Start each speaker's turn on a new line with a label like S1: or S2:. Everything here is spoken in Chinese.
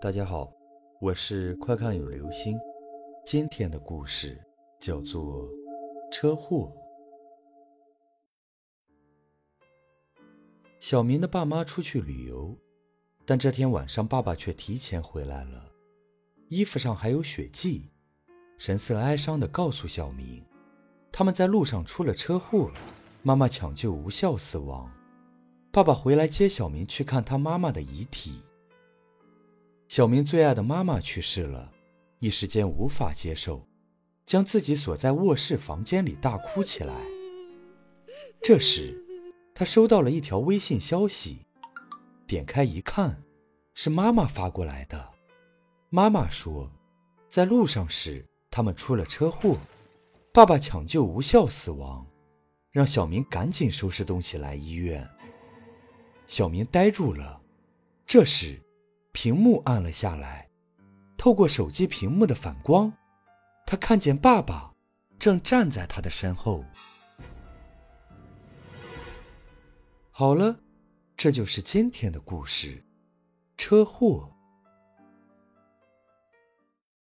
S1: 大家好，我是快看有流星。今天的故事叫做《车祸》。小明的爸妈出去旅游，但这天晚上爸爸却提前回来了，衣服上还有血迹，神色哀伤地告诉小明，他们在路上出了车祸，妈妈抢救无效死亡。爸爸回来接小明去看他妈妈的遗体。小明最爱的妈妈去世了，一时间无法接受，将自己锁在卧室房间里大哭起来。这时，他收到了一条微信消息，点开一看，是妈妈发过来的。妈妈说，在路上时他们出了车祸，爸爸抢救无效死亡，让小明赶紧收拾东西来医院。小明呆住了，这时。屏幕暗了下来，透过手机屏幕的反光，他看见爸爸正站在他的身后。好了，这就是今天的故事，车祸。